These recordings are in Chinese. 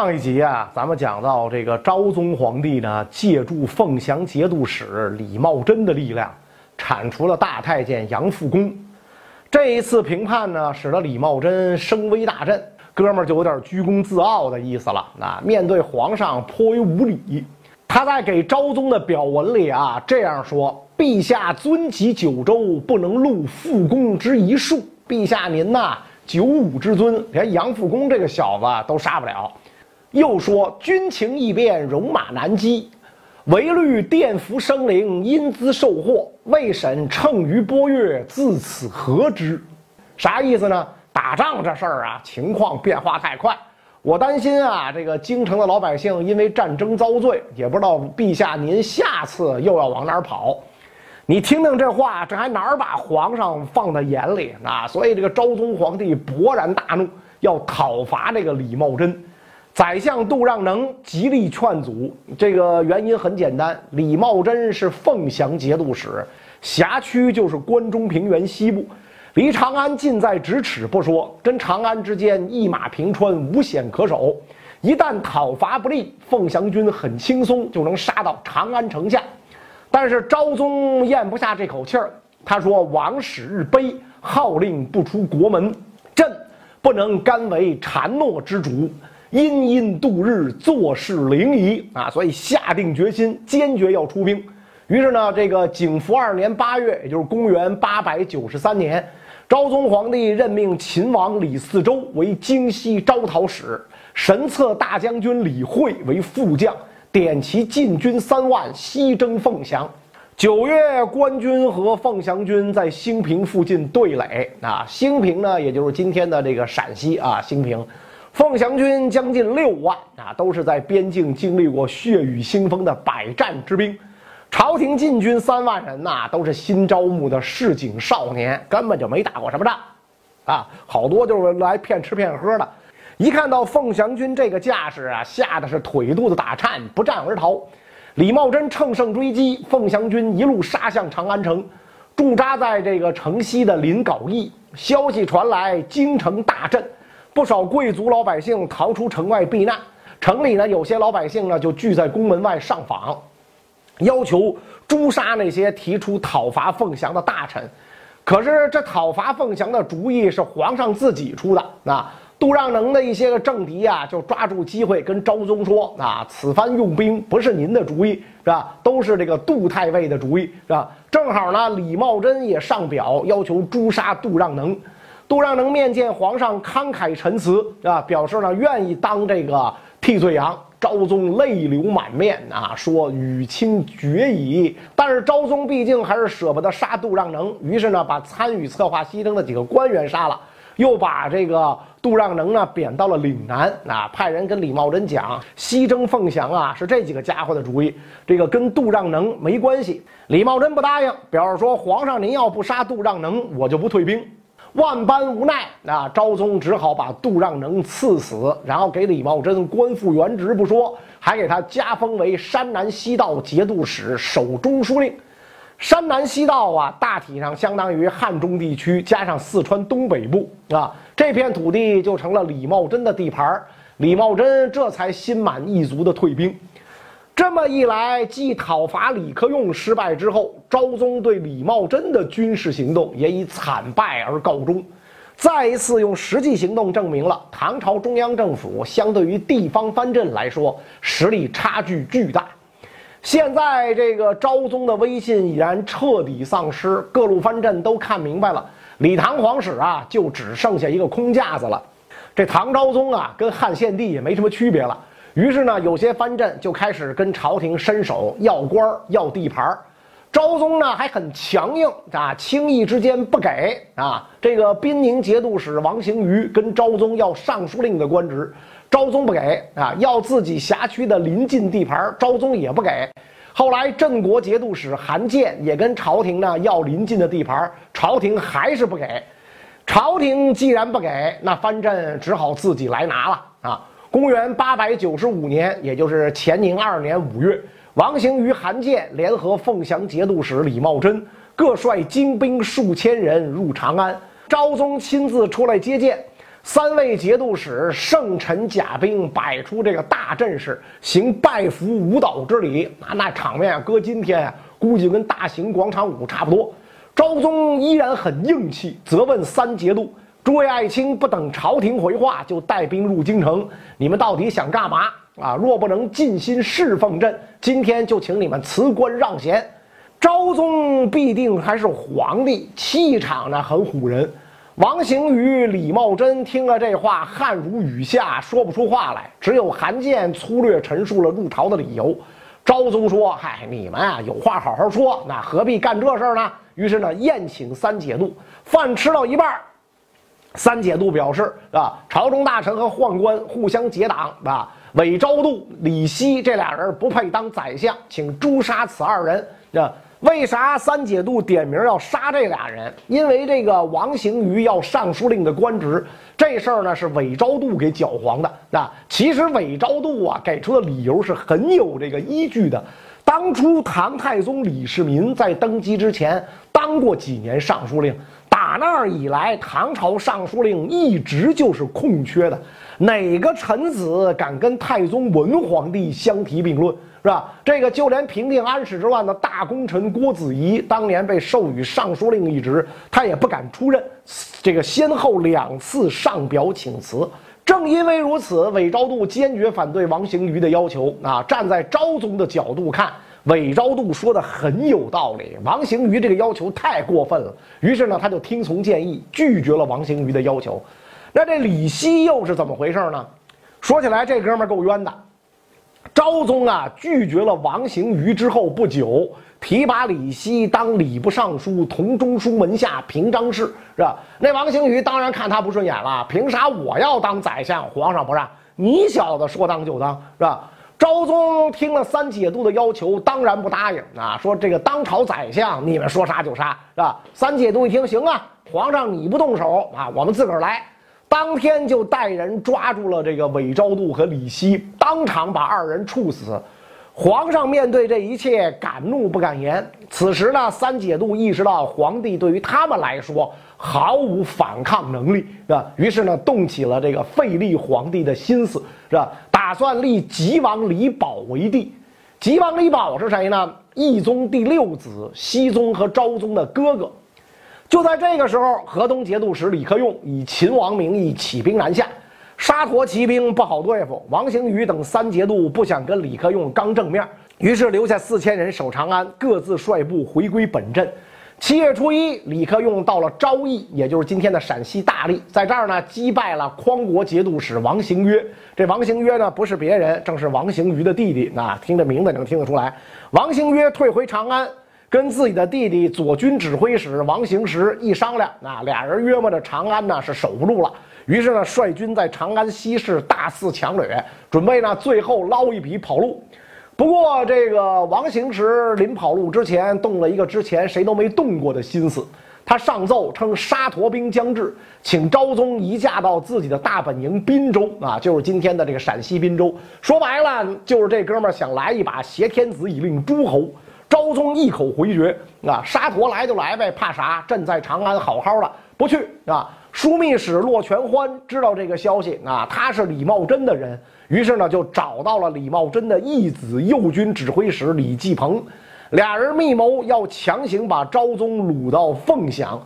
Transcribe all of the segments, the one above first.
上一集啊，咱们讲到这个昭宗皇帝呢，借助凤翔节度使李茂贞的力量，铲除了大太监杨复恭。这一次平叛呢，使得李茂贞声威大振，哥们儿就有点居功自傲的意思了。那面对皇上颇为无礼，他在给昭宗的表文里啊这样说：“陛下尊及九州，不能录复恭之一数。陛下您呐，九五之尊，连杨复恭这个小子都杀不了。”又说：“军情异变，戎马难击，唯虑电服生灵，因兹受祸。未审乘舆波月，自此何之？”啥意思呢？打仗这事儿啊，情况变化太快，我担心啊，这个京城的老百姓因为战争遭罪，也不知道陛下您下次又要往哪儿跑。你听听这话，这还哪儿把皇上放在眼里啊？所以这个昭宗皇帝勃然大怒，要讨伐这个李茂贞。宰相杜让能极力劝阻，这个原因很简单，李茂贞是凤翔节度使，辖区就是关中平原西部，离长安近在咫尺不说，跟长安之间一马平川，无险可守。一旦讨伐不利，凤翔军很轻松就能杀到长安城下。但是昭宗咽不下这口气儿，他说：“王使日卑，号令不出国门，朕不能甘为谗诺之主。”因因度日，坐视凌夷啊！所以下定决心，坚决要出兵。于是呢，这个景福二年八月，也就是公元八百九十三年，昭宗皇帝任命秦王李嗣周为京西招讨使，神策大将军李惠为副将，点其禁军三万，西征凤翔。九月，官军和凤翔军在兴平附近对垒啊。兴平呢，也就是今天的这个陕西啊，兴平。凤翔军将近六万啊，都是在边境经历过血雨腥风的百战之兵。朝廷禁军三万人呐，都是新招募的市井少年，根本就没打过什么仗，啊，好多就是来骗吃骗喝的。一看到凤翔军这个架势啊，吓得是腿肚子打颤，不战而逃。李茂贞乘胜追击，凤翔军一路杀向长安城，驻扎在这个城西的临皋驿。消息传来，京城大震。不少贵族老百姓逃出城外避难，城里呢有些老百姓呢就聚在宫门外上访，要求诛杀那些提出讨伐凤翔的大臣。可是这讨伐凤翔的主意是皇上自己出的。啊，杜让能的一些个政敌啊，就抓住机会跟昭宗说：“啊，此番用兵不是您的主意，是吧？都是这个杜太尉的主意，是吧？正好呢，李茂贞也上表要求诛杀杜让能。”杜让能面见皇上，慷慨陈词啊，表示呢愿意当这个替罪羊。昭宗泪流满面啊，说与卿决矣。但是昭宗毕竟还是舍不得杀杜让能，于是呢把参与策划西征的几个官员杀了，又把这个杜让能呢贬到了岭南啊，派人跟李茂贞讲，西征凤翔啊是这几个家伙的主意，这个跟杜让能没关系。李茂贞不答应，表示说皇上您要不杀杜让能，我就不退兵。万般无奈，那昭宗只好把杜让能赐死，然后给李茂贞官复原职不说，还给他加封为山南西道节度使、守中书令。山南西道啊，大体上相当于汉中地区加上四川东北部啊，这片土地就成了李茂贞的地盘李茂贞这才心满意足的退兵。这么一来，继讨伐李克用失败之后，昭宗对李茂贞的军事行动也以惨败而告终。再一次用实际行动证明了唐朝中央政府相对于地方藩镇来说实力差距巨大。现在这个昭宗的威信已然彻底丧失，各路藩镇都看明白了，李唐皇室啊就只剩下一个空架子了。这唐昭宗啊，跟汉献帝也没什么区别了。于是呢，有些藩镇就开始跟朝廷伸手要官儿、要地盘儿。昭宗呢还很强硬啊，轻易之间不给啊。这个滨宁节度使王行瑜跟昭宗要尚书令的官职，昭宗不给啊，要自己辖区的临近地盘，昭宗也不给。后来镇国节度使韩建也跟朝廷呢要临近的地盘，朝廷还是不给。朝廷既然不给，那藩镇只好自己来拿了啊。公元八百九十五年，也就是乾宁二年五月，王行于、韩建联合凤翔节度使李茂贞，各率精兵数千人入长安。昭宗亲自出来接见，三位节度使圣臣甲兵摆出这个大阵势，行拜服舞蹈之礼啊，那场面搁今天啊估计跟大型广场舞差不多。昭宗依然很硬气，责问三节度。诸位爱卿不等朝廷回话，就带兵入京城。你们到底想干嘛啊？若不能尽心侍奉朕，今天就请你们辞官让贤。昭宗必定还是皇帝，气场呢很唬人。王行于、李茂贞听了这话，汗如雨下，说不出话来。只有韩建粗略陈述了入朝的理由。昭宗说：“嗨，你们啊，有话好好说，那何必干这事儿呢？”于是呢，宴请三节度，饭吃到一半。三节度表示啊，朝中大臣和宦官互相结党啊，韦昭度、李希这俩人不配当宰相，请诛杀此二人。啊，为啥三节度点名要杀这俩人？因为这个王行于要尚书令的官职，这事儿呢是韦昭度给搅黄的。啊，其实韦昭度啊给出的理由是很有这个依据的。当初唐太宗李世民在登基之前当过几年尚书令。打那儿以来，唐朝尚书令一直就是空缺的。哪个臣子敢跟太宗文皇帝相提并论，是吧？这个就连平定安史之乱的大功臣郭子仪，当年被授予尚书令一职，他也不敢出任。这个先后两次上表请辞。正因为如此，韦昭度坚决反对王行于的要求。啊，站在昭宗的角度看。韦昭度说的很有道理，王行于这个要求太过分了，于是呢，他就听从建议，拒绝了王行于的要求。那这李希又是怎么回事呢？说起来，这哥们儿够冤的。昭宗啊，拒绝了王行于之后不久，提拔李希当礼部尚书、同中书门下平章事，是吧？那王行于当然看他不顺眼了，凭啥我要当宰相？皇上不让你小子说当就当，是吧？昭宗听了三节度的要求，当然不答应啊！说这个当朝宰相，你们说杀就杀，是吧？三节度一听，行啊，皇上你不动手啊，我们自个儿来。当天就带人抓住了这个韦昭度和李希，当场把二人处死。皇上面对这一切，敢怒不敢言。此时呢，三节度意识到皇帝对于他们来说毫无反抗能力，是吧？于是呢，动起了这个废立皇帝的心思，是吧？打算立吉王李宝为帝。吉王李宝是谁呢？懿宗第六子，熹宗和昭宗的哥哥。就在这个时候，河东节度使李克用以秦王名义起兵南下。沙陀骑兵不好对付，王行于等三节度不想跟李克用刚正面，于是留下四千人守长安，各自率部回归本镇。七月初一，李克用到了昭义，也就是今天的陕西大荔，在这儿呢击败了匡国节度使王行约。这王行约呢不是别人，正是王行瑜的弟弟。那听这名字能听得出来，王行约退回长安，跟自己的弟弟左军指挥使王行实一商量，那俩人约摸着长安呢是守不住了。于是呢，率军在长安西市大肆强掠，准备呢最后捞一笔跑路。不过，这个王行时临跑路之前，动了一个之前谁都没动过的心思。他上奏称沙陀兵将至，请昭宗移驾到自己的大本营滨州啊，就是今天的这个陕西滨州。说白了，就是这哥们儿想来一把挟天子以令诸侯。昭宗一口回绝啊，沙陀来就来呗，怕啥？朕在长安好好的，不去啊。枢密使骆全欢知道这个消息啊，他是李茂贞的人，于是呢就找到了李茂贞的义子右军指挥使李继鹏，俩人密谋要强行把昭宗掳到凤翔。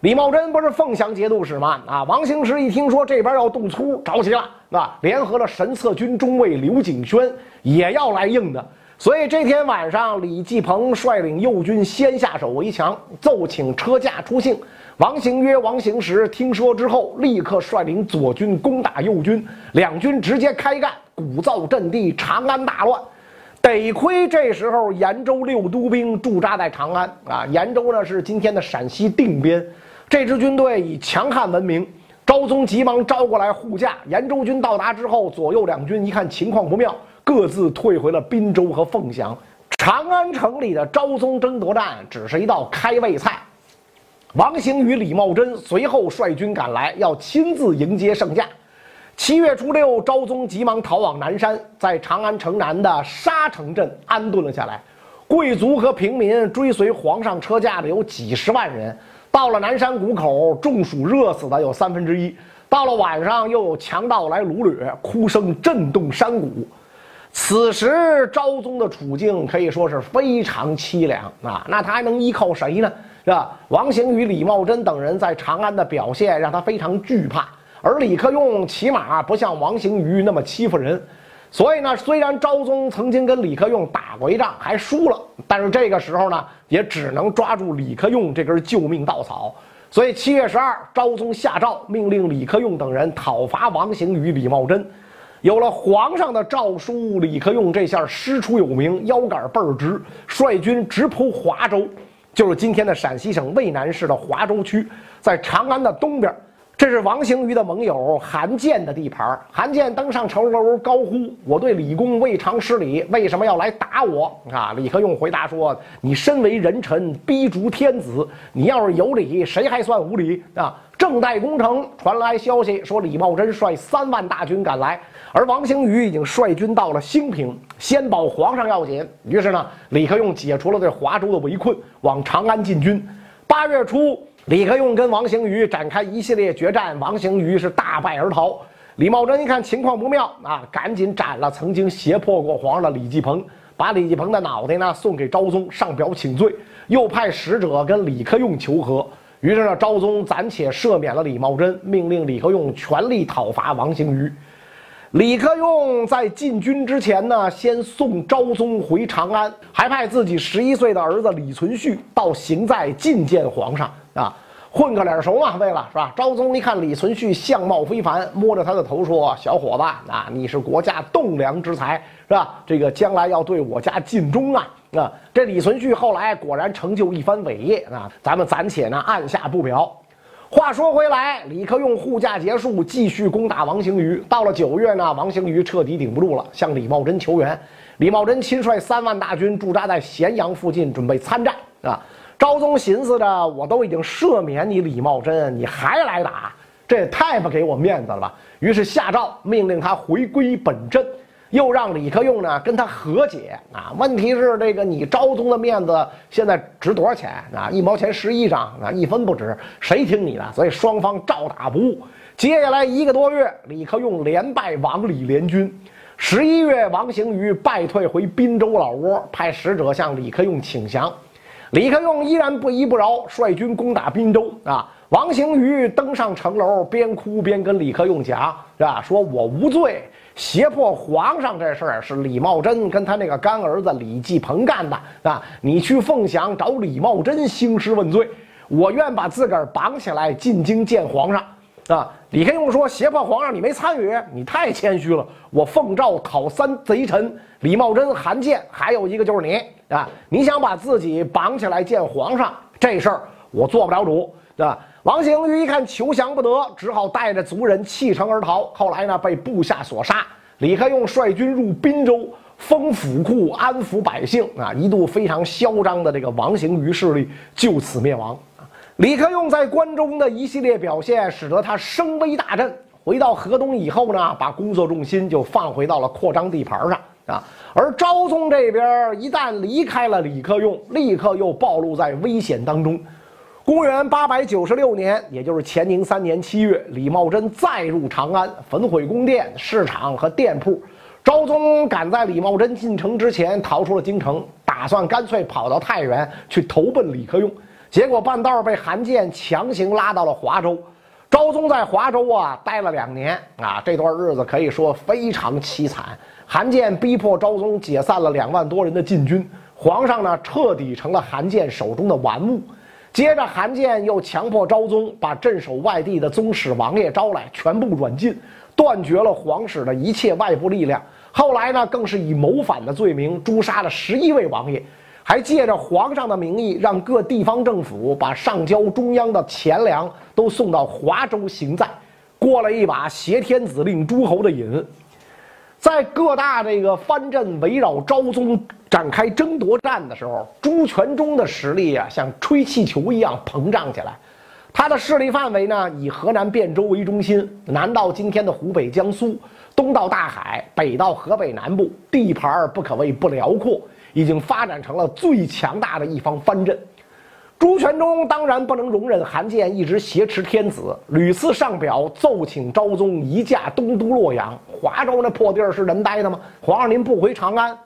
李茂贞不是凤翔节度使吗？啊，王行时一听说这边要动粗，着急了，啊，联合了神策军中尉刘景轩也要来硬的。所以这天晚上，李继鹏率领右军先下手为强，奏请车驾出行。王行约、王行时听说之后，立刻率领左军攻打右军，两军直接开干，鼓噪阵地，长安大乱。得亏这时候延州六都兵驻扎在长安啊，延州呢是今天的陕西定边，这支军队以强悍闻名。昭宗急忙招过来护驾。延州军到达之后，左右两军一看情况不妙，各自退回了滨州和凤翔。长安城里的昭宗争夺战只是一道开胃菜。王行与李茂贞随后率军赶来，要亲自迎接圣驾。七月初六，昭宗急忙逃往南山，在长安城南的沙城镇安顿了下来。贵族和平民追随皇上车驾的有几十万人。到了南山谷口，中暑热死的有三分之一。到了晚上，又有强盗来掳掠，哭声震动山谷。此时昭宗的处境可以说是非常凄凉啊！那他还能依靠谁呢？是吧？王行与李茂贞等人在长安的表现让他非常惧怕，而李克用起码不像王行于那么欺负人。所以呢，虽然昭宗曾经跟李克用打过一仗，还输了，但是这个时候呢，也只能抓住李克用这根救命稻草。所以七月十二，昭宗下诏命令李克用等人讨伐王行与李茂贞。有了皇上的诏书，李克用这下师出有名，腰杆倍儿直，率军直扑华州，就是今天的陕西省渭南市的华州区，在长安的东边。这是王行于的盟友韩建的地盘。韩建登上城楼，高呼：“我对李公未尝失礼，为什么要来打我？”啊！李克用回答说：“你身为人臣，逼逐天子，你要是有理，谁还算无理？”啊！正待攻城，传来消息说李茂贞率三万大军赶来，而王行于已经率军到了兴平，先保皇上要紧。于是呢，李克用解除了对华州的围困，往长安进军。八月初。李克用跟王行于展开一系列决战，王行于是大败而逃。李茂贞一看情况不妙啊，赶紧斩了曾经胁迫过皇上的李继鹏，把李继鹏的脑袋呢送给昭宗上表请罪，又派使者跟李克用求和。于是呢，昭宗暂且赦免了李茂贞，命令李克用全力讨伐王行于。李克用在进军之前呢，先送昭宗回长安，还派自己十一岁的儿子李存勖到行在觐见皇上。啊，混个脸熟嘛，为了是吧？昭宗一看李存勖相貌非凡，摸着他的头说：“小伙子啊，你是国家栋梁之才，是吧？这个将来要对我家尽忠啊！啊，这李存勖后来果然成就一番伟业啊！咱们暂且呢按下不表。话说回来，李克用护驾结束，继续攻打王行于。到了九月呢，王行于彻底顶不住了，向李茂贞求援。李茂贞亲率三万大军驻扎在咸阳附近，准备参战啊。昭宗寻思着，我都已经赦免你李茂贞，你还来打，这也太不给我面子了吧！于是下诏命令他回归本镇，又让李克用呢跟他和解啊。问题是这个你昭宗的面子现在值多少钱啊？一毛钱十一张啊，一分不值，谁听你的？所以双方照打不误。接下来一个多月，李克用连败王李联军。十一月，王行于败退回滨州老窝，派使者向李克用请降。李克用依然不依不饶，率军攻打滨州啊！王行于登上城楼，边哭边跟李克用讲，是吧？说我无罪，胁迫皇上这事儿是李茂贞跟他那个干儿子李继鹏干的啊！你去凤翔找李茂贞兴师问罪，我愿把自个儿绑起来进京见皇上。啊！李克用说：“胁迫皇上，你没参与，你太谦虚了。我奉诏讨三贼臣李茂贞、韩建，还有一个就是你啊！你想把自己绑起来见皇上，这事儿我做不了主，对吧？”王行于一看求降不得，只好带着族人弃城而逃。后来呢，被部下所杀。李克用率军入滨州，封府库，安抚百姓啊！一度非常嚣张的这个王行于势力就此灭亡。李克用在关中的一系列表现，使得他声威大振。回到河东以后呢，把工作重心就放回到了扩张地盘上啊。而昭宗这边一旦离开了李克用，立刻又暴露在危险当中。公元八百九十六年，也就是乾宁三年七月，李茂贞再入长安，焚毁宫殿、市场和店铺。昭宗赶在李茂贞进城之前逃出了京城，打算干脆跑到太原去投奔李克用。结果半道被韩建强行拉到了华州，昭宗在华州啊待了两年啊，这段日子可以说非常凄惨。韩建逼迫昭宗解散了两万多人的禁军，皇上呢彻底成了韩建手中的玩物。接着韩建又强迫昭宗把镇守外地的宗室王爷招来，全部软禁，断绝了皇室的一切外部力量。后来呢，更是以谋反的罪名诛杀了十一位王爷。还借着皇上的名义，让各地方政府把上交中央的钱粮都送到华州行在，过了一把挟天子令诸侯的瘾。在各大这个藩镇围绕昭宗展开争夺战的时候，朱全忠的实力啊，像吹气球一样膨胀起来。他的势力范围呢，以河南汴州为中心，南到今天的湖北、江苏，东到大海，北到河北南部，地盘不可谓不辽阔。已经发展成了最强大的一方藩镇。朱全忠当然不能容忍韩建一直挟持天子，屡次上表奏请昭宗移驾东都洛阳。华州那破地儿是人待的吗？皇上您不回长安，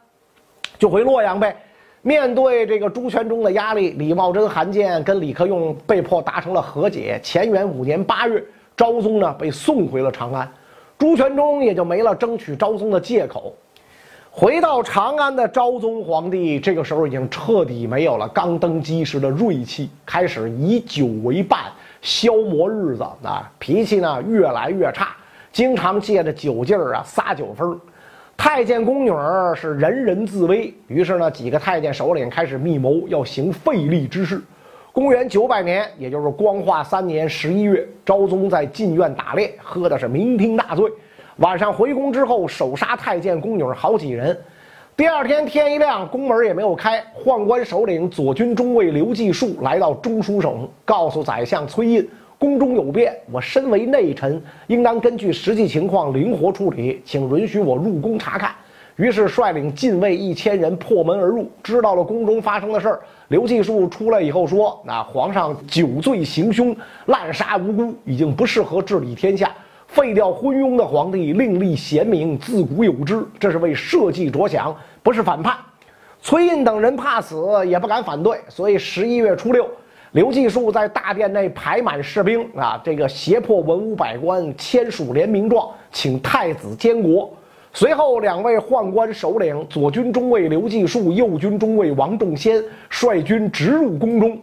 就回洛阳呗。面对这个朱全忠的压力，李茂贞、韩建跟李克用被迫达成了和解。乾元五年八月，昭宗呢被送回了长安，朱全忠也就没了争取昭宗的借口。回到长安的昭宗皇帝，这个时候已经彻底没有了刚登基时的锐气，开始以酒为伴，消磨日子啊，脾气呢越来越差，经常借着酒劲儿啊撒酒疯。太监宫女儿是人人自危，于是呢几个太监首领开始密谋要行废立之事。公元九百年，也就是光化三年十一月，昭宗在禁院打猎，喝的是酩酊大醉。晚上回宫之后，手杀太监宫女好几人。第二天天一亮，宫门也没有开。宦官首领左军中尉刘继树来到中书省，告诉宰相崔胤，宫中有变，我身为内臣，应当根据实际情况灵活处理，请允许我入宫查看。于是率领禁卫一千人破门而入，知道了宫中发生的事儿。刘继树出来以后说：“那皇上酒醉行凶，滥杀无辜，已经不适合治理天下。”废掉昏庸的皇帝，另立贤明，自古有之，这是为社稷着想，不是反叛。崔胤等人怕死，也不敢反对，所以十一月初六，刘继树在大殿内排满士兵啊，这个胁迫文武百官签署联名状，请太子监国。随后，两位宦官首领左军中尉刘继树、右军中尉王仲先率军直入宫中。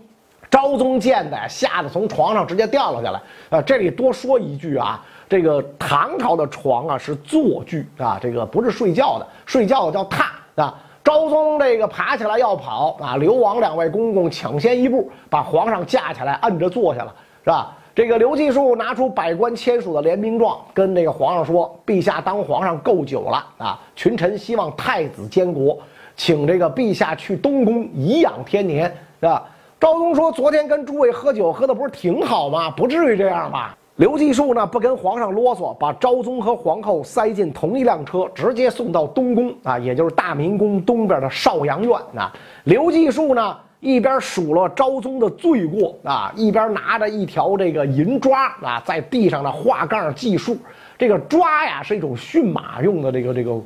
昭宗见的吓得从床上直接掉了下来。啊，这里多说一句啊。这个唐朝的床啊是坐具啊，这个不是睡觉的，睡觉的叫榻啊。昭宗这个爬起来要跑啊，刘王两位公公抢先一步把皇上架起来，摁着坐下了，是吧？这个刘继树拿出百官签署的联名状，跟这个皇上说：“陛下当皇上够久了啊，群臣希望太子监国，请这个陛下去东宫颐养天年，是吧？”昭宗说：“昨天跟诸位喝酒喝的不是挺好吗？不至于这样吧？”刘继树呢不跟皇上啰嗦，把昭宗和皇后塞进同一辆车，直接送到东宫啊，也就是大明宫东边的少阳院啊。刘继树呢一边数落昭宗的罪过啊，一边拿着一条这个银抓啊，在地上的画杠计数。这个抓呀是一种驯马用的这个这个。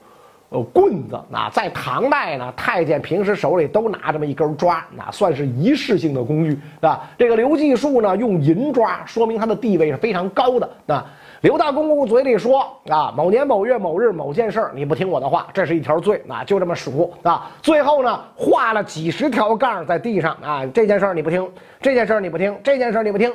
呃，棍子啊，在唐代呢，太监平时手里都拿这么一根抓，那算是仪式性的工具，啊。这个刘继树呢，用银抓，说明他的地位是非常高的。啊，刘大公公嘴里说啊，某年某月某日某件事儿，你不听我的话，这是一条罪，啊，就这么数啊。最后呢，画了几十条杠在地上啊，这件事儿你不听，这件事儿你不听，这件事儿你不听。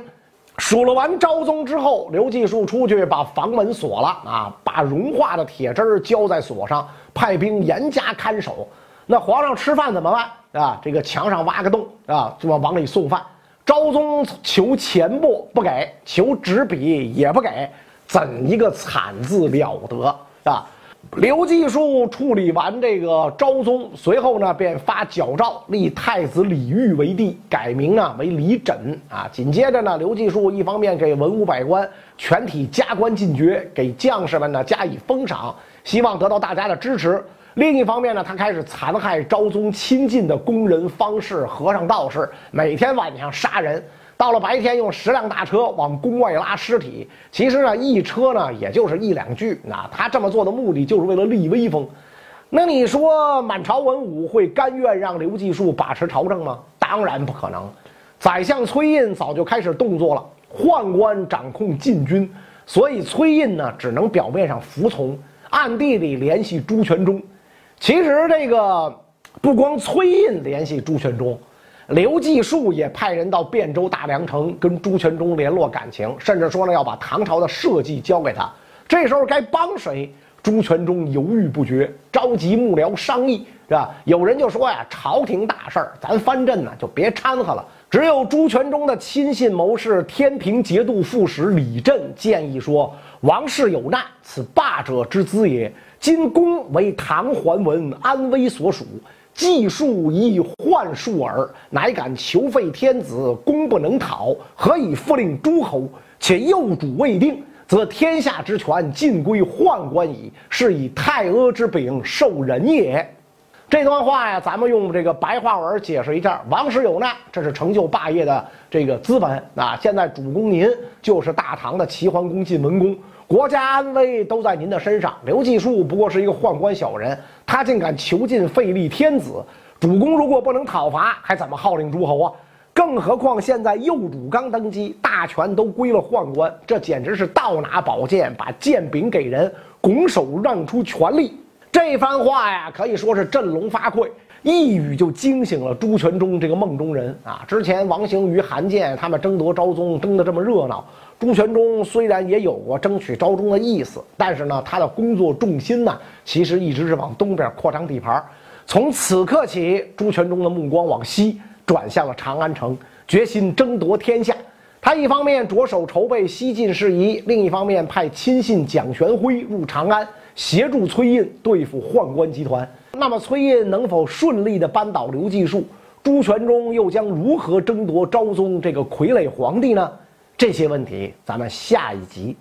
数了完昭宗之后，刘继树出去把房门锁了啊，把融化的铁汁浇在锁上。派兵严加看守，那皇上吃饭怎么办啊？这个墙上挖个洞啊，就往往里送饭。昭宗求钱帛不给，求纸笔也不给，怎一个惨字了得啊！刘继树处理完这个昭宗，随后呢便发矫诏立太子李煜为帝，改名啊为李枕啊。紧接着呢，刘继树一方面给文武百官全体加官进爵，给将士们呢加以封赏。希望得到大家的支持。另一方面呢，他开始残害昭宗亲近的宫人、方士、和尚、道士，每天晚上杀人，到了白天用十辆大车往宫外拉尸体。其实呢，一车呢也就是一两具。那他这么做的目的就是为了立威风。那你说满朝文武会甘愿让刘继树把持朝政吗？当然不可能。宰相崔胤早就开始动作了，宦官掌控禁军，所以崔胤呢只能表面上服从。暗地里联系朱全忠，其实这个不光崔胤联系朱全忠，刘继树也派人到汴州大梁城跟朱全忠联络感情，甚至说了要把唐朝的社稷交给他。这时候该帮谁？朱全忠犹豫不决，召集幕僚商议，是吧？有人就说呀，朝廷大事儿，咱藩镇呢就别掺和了。只有朱全忠的亲信谋士天平节度副使李振建议说。王室有难，此霸者之资也。今公为唐桓文安危所属，计数亦幻术耳，乃敢求废天子，公不能讨，何以复令诸侯？且幼主未定，则天下之权尽归宦官矣，是以太阿之柄受人也。这段话呀，咱们用这个白话文解释一下：王室有难，这是成就霸业的这个资本啊。现在主公您就是大唐的齐桓公晋文公，国家安危都在您的身上。刘季树不过是一个宦官小人，他竟敢囚禁废立天子，主公如果不能讨伐，还怎么号令诸侯啊？更何况现在右主刚登基，大权都归了宦官，这简直是倒拿宝剑，把剑柄给人，拱手让出权力。这番话呀，可以说是振聋发聩，一语就惊醒了朱全忠这个梦中人啊！之前王行于、韩建他们争夺昭宗争得这么热闹，朱全忠虽然也有过争取昭宗的意思，但是呢，他的工作重心呢，其实一直是往东边扩张地盘。从此刻起，朱全忠的目光往西转向了长安城，决心争夺天下。他一方面着手筹备西进事宜，另一方面派亲信蒋玄辉入长安。协助崔胤对付宦官集团，那么崔胤能否顺利的扳倒刘季树？朱全忠又将如何争夺昭宗这个傀儡皇帝呢？这些问题，咱们下一集。